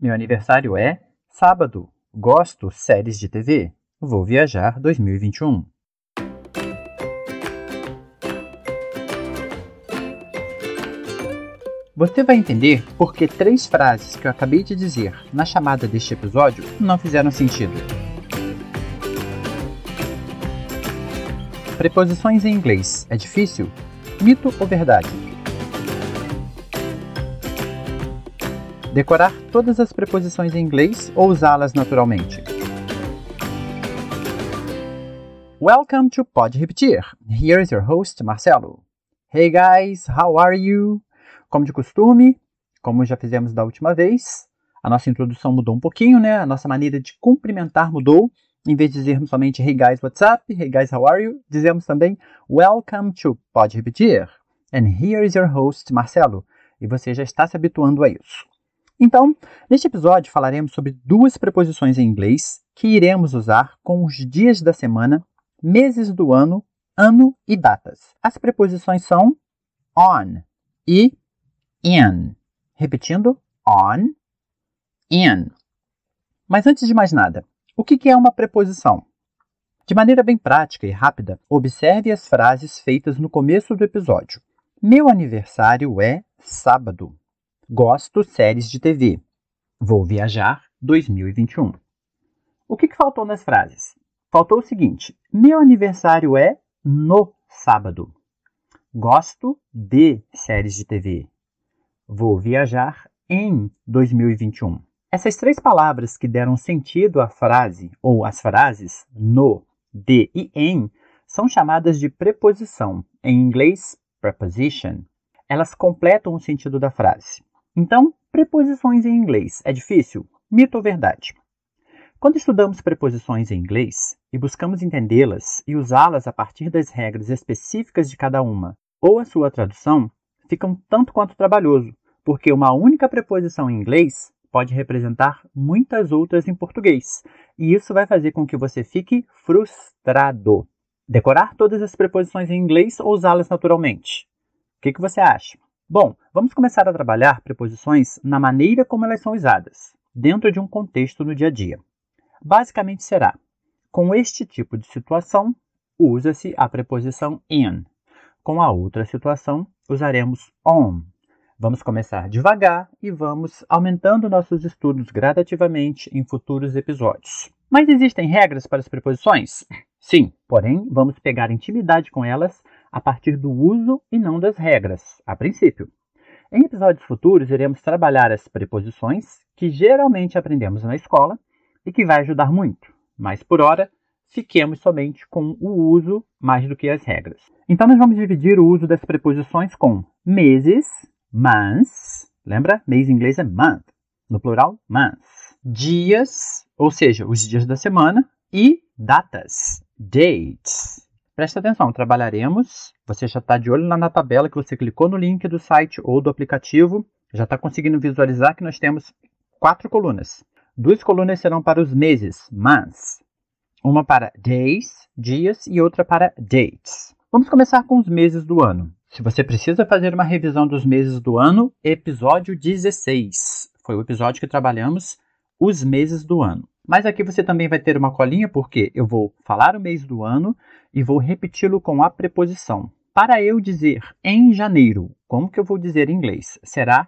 Meu aniversário é sábado. Gosto séries de TV. Vou viajar 2021. Você vai entender por que três frases que eu acabei de dizer na chamada deste episódio não fizeram sentido. Preposições em inglês é difícil? Mito ou verdade? Decorar todas as preposições em inglês ou usá-las naturalmente? Welcome to Pode Repetir. Here is your host, Marcelo. Hey guys, how are you? Como de costume, como já fizemos da última vez, a nossa introdução mudou um pouquinho, né? A nossa maneira de cumprimentar mudou. Em vez de dizermos somente Hey guys, what's up? Hey guys, how are you? Dizemos também Welcome to Pode Repetir. And here is your host, Marcelo. E você já está se habituando a isso. Então, neste episódio falaremos sobre duas preposições em inglês que iremos usar com os dias da semana, meses do ano, ano e datas. As preposições são on e in. Repetindo, on, in. Mas antes de mais nada, o que é uma preposição? De maneira bem prática e rápida, observe as frases feitas no começo do episódio. Meu aniversário é sábado. Gosto séries de TV. Vou viajar 2021. O que, que faltou nas frases? Faltou o seguinte: meu aniversário é no sábado. Gosto de séries de TV. Vou viajar em 2021. Essas três palavras que deram sentido à frase, ou às frases no, de e em, são chamadas de preposição, em inglês preposition. Elas completam o sentido da frase. Então, preposições em inglês é difícil? Mito ou verdade? Quando estudamos preposições em inglês e buscamos entendê-las e usá-las a partir das regras específicas de cada uma, ou a sua tradução, fica um tanto quanto trabalhoso, porque uma única preposição em inglês pode representar muitas outras em português, e isso vai fazer com que você fique frustrado. Decorar todas as preposições em inglês ou usá-las naturalmente? O que, que você acha? Bom, vamos começar a trabalhar preposições na maneira como elas são usadas, dentro de um contexto no dia a dia. Basicamente será: com este tipo de situação, usa-se a preposição in, com a outra situação, usaremos on. Vamos começar devagar e vamos aumentando nossos estudos gradativamente em futuros episódios. Mas existem regras para as preposições? Sim, porém, vamos pegar intimidade com elas a partir do uso e não das regras, a princípio. Em episódios futuros, iremos trabalhar as preposições que geralmente aprendemos na escola e que vai ajudar muito, mas por hora fiquemos somente com o uso mais do que as regras. Então, nós vamos dividir o uso das preposições com meses, months, lembra? Mês em inglês é month, no plural, months. Dias, ou seja, os dias da semana, e datas, dates. Presta atenção, trabalharemos. Você já está de olho lá na tabela que você clicou no link do site ou do aplicativo, já está conseguindo visualizar que nós temos quatro colunas. Duas colunas serão para os meses, months. Uma para days, dias, e outra para dates. Vamos começar com os meses do ano. Se você precisa fazer uma revisão dos meses do ano, episódio 16. Foi o episódio que trabalhamos os meses do ano. Mas aqui você também vai ter uma colinha porque eu vou falar o mês do ano e vou repeti-lo com a preposição. Para eu dizer em janeiro, como que eu vou dizer em inglês? Será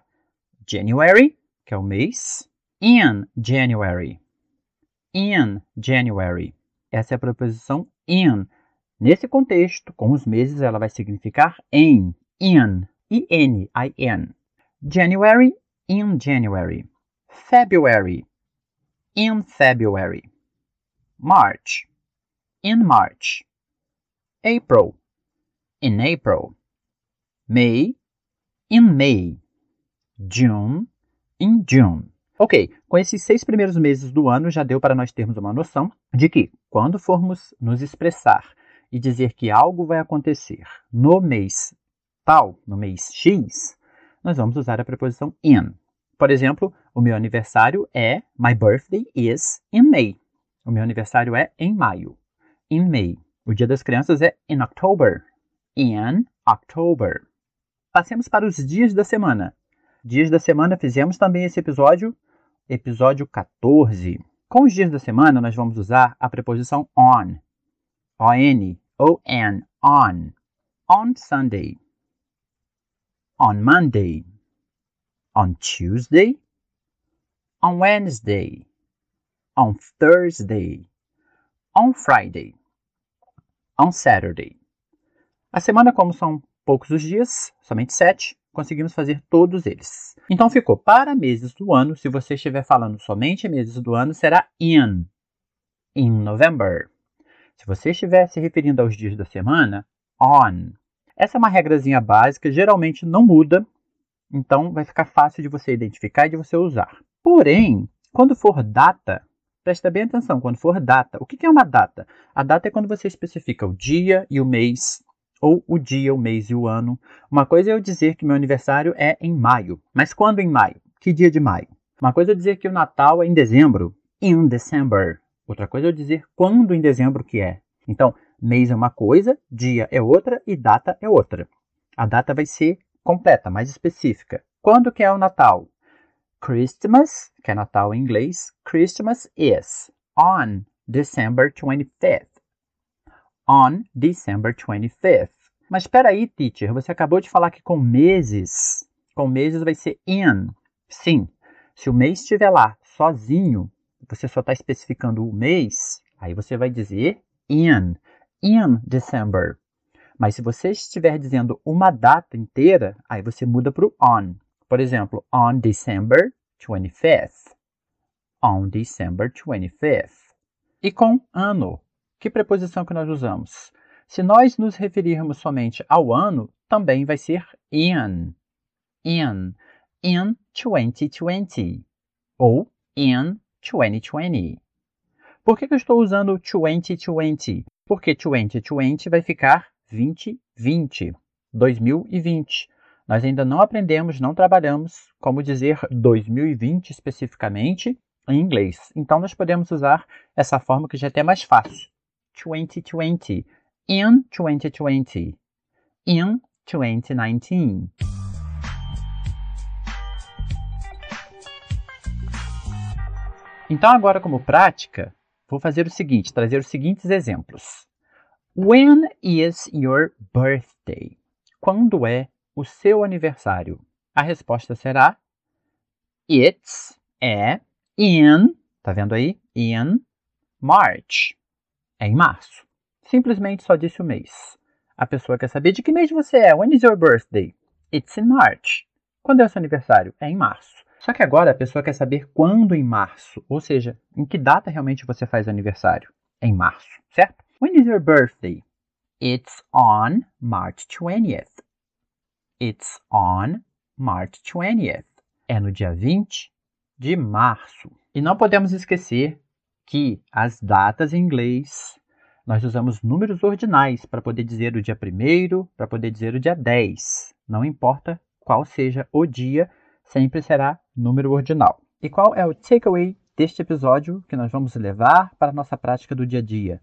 January, que é o mês, in January. In January. Essa é a preposição in. Nesse contexto, com os meses, ela vai significar em, in, in, in. January, in January. February, in February. March, in March. April, in April. May, in May. June, in June. Ok, com esses seis primeiros meses do ano já deu para nós termos uma noção de que, quando formos nos expressar e dizer que algo vai acontecer no mês tal, no mês X, nós vamos usar a preposição in. Por exemplo, o meu aniversário é My birthday is in May. O meu aniversário é em maio. In May. O dia das crianças é in October. In October. Passemos para os dias da semana. Dias da semana fizemos também esse episódio episódio 14. Com os dias da semana, nós vamos usar a preposição on. On, O-N, on. On Sunday. On Monday. On Tuesday. On Wednesday. On Thursday. On Friday. On Saturday. A semana, como são poucos os dias, somente sete, conseguimos fazer todos eles. Então ficou para meses do ano, se você estiver falando somente meses do ano, será in. In November. Se você estiver se referindo aos dias da semana, on. Essa é uma regrazinha básica, geralmente não muda, então vai ficar fácil de você identificar e de você usar. Porém, quando for data, presta bem atenção, quando for data, o que é uma data? A data é quando você especifica o dia e o mês, ou o dia, o mês e o ano. Uma coisa é eu dizer que meu aniversário é em maio, mas quando em maio? Que dia de maio? Uma coisa é eu dizer que o Natal é em dezembro, in December. Outra coisa é eu dizer quando em dezembro que é. Então, mês é uma coisa, dia é outra e data é outra. A data vai ser completa, mais específica. Quando que é o Natal? Christmas, que é Natal em inglês, Christmas is on December 25th. On December 25th. Mas espera aí, teacher, você acabou de falar que com meses, com meses vai ser in. Sim, se o mês estiver lá sozinho, você só está especificando o mês, aí você vai dizer in, in December. Mas se você estiver dizendo uma data inteira, aí você muda para o on. Por exemplo, on December 25th. On December 25th. E com ano, que preposição que nós usamos? Se nós nos referirmos somente ao ano, também vai ser in. In. In 2020. Ou in 2020. Por que, que eu estou usando 2020? Porque 2020 vai ficar 2020. 2020. Nós ainda não aprendemos, não trabalhamos como dizer 2020 especificamente em inglês. Então nós podemos usar essa forma que já é até mais fácil. 2020. In 2020. In 2019. Então agora como prática, vou fazer o seguinte, trazer os seguintes exemplos. When is your birthday? Quando é o seu aniversário? A resposta será It's é in, tá vendo aí? In March. É em março. Simplesmente só disse o mês. A pessoa quer saber de que mês você é. When is your birthday? It's in March. Quando é o seu aniversário? É em março. Só que agora a pessoa quer saber quando em março, ou seja, em que data realmente você faz aniversário. É em março, certo? When is your birthday? It's on March 20th. It's on March 20th. É no dia 20 de março. E não podemos esquecer que as datas em inglês nós usamos números ordinais para poder dizer o dia 1 para poder dizer o dia 10. Não importa qual seja o dia, sempre será número ordinal. E qual é o takeaway deste episódio que nós vamos levar para a nossa prática do dia a dia?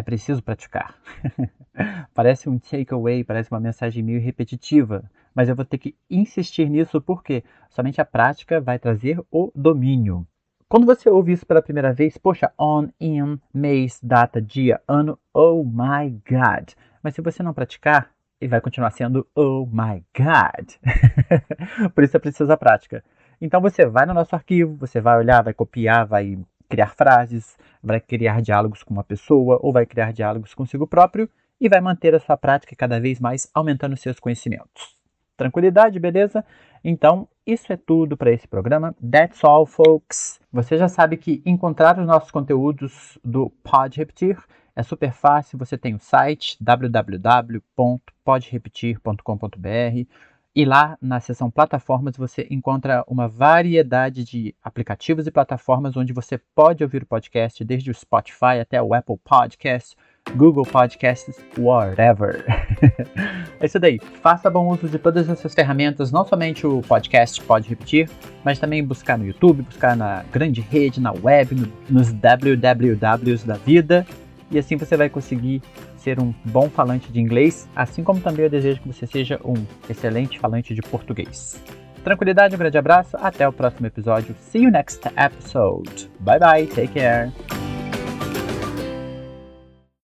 É preciso praticar. parece um takeaway, parece uma mensagem meio repetitiva, mas eu vou ter que insistir nisso porque somente a prática vai trazer o domínio. Quando você ouve isso pela primeira vez, poxa, on, in, mês, data, dia, ano, oh my god. Mas se você não praticar, ele vai continuar sendo oh my god. Por isso é preciso a prática. Então você vai no nosso arquivo, você vai olhar, vai copiar, vai criar frases, vai criar diálogos com uma pessoa ou vai criar diálogos consigo próprio e vai manter a sua prática cada vez mais aumentando seus conhecimentos. Tranquilidade, beleza? Então, isso é tudo para esse programa. That's all, folks. Você já sabe que encontrar os nossos conteúdos do Pode Repetir é super fácil. Você tem o site www.podrepetir.com.br e lá na seção plataformas você encontra uma variedade de aplicativos e plataformas onde você pode ouvir o podcast, desde o Spotify até o Apple Podcast, Google Podcasts, whatever. é isso daí. Faça bom uso de todas essas ferramentas, não somente o podcast pode repetir, mas também buscar no YouTube, buscar na grande rede, na web, no, nos wwws da vida. E assim você vai conseguir ser um bom falante de inglês, assim como também eu desejo que você seja um excelente falante de português. Tranquilidade, um grande abraço. Até o próximo episódio. See you next episode. Bye bye. Take care.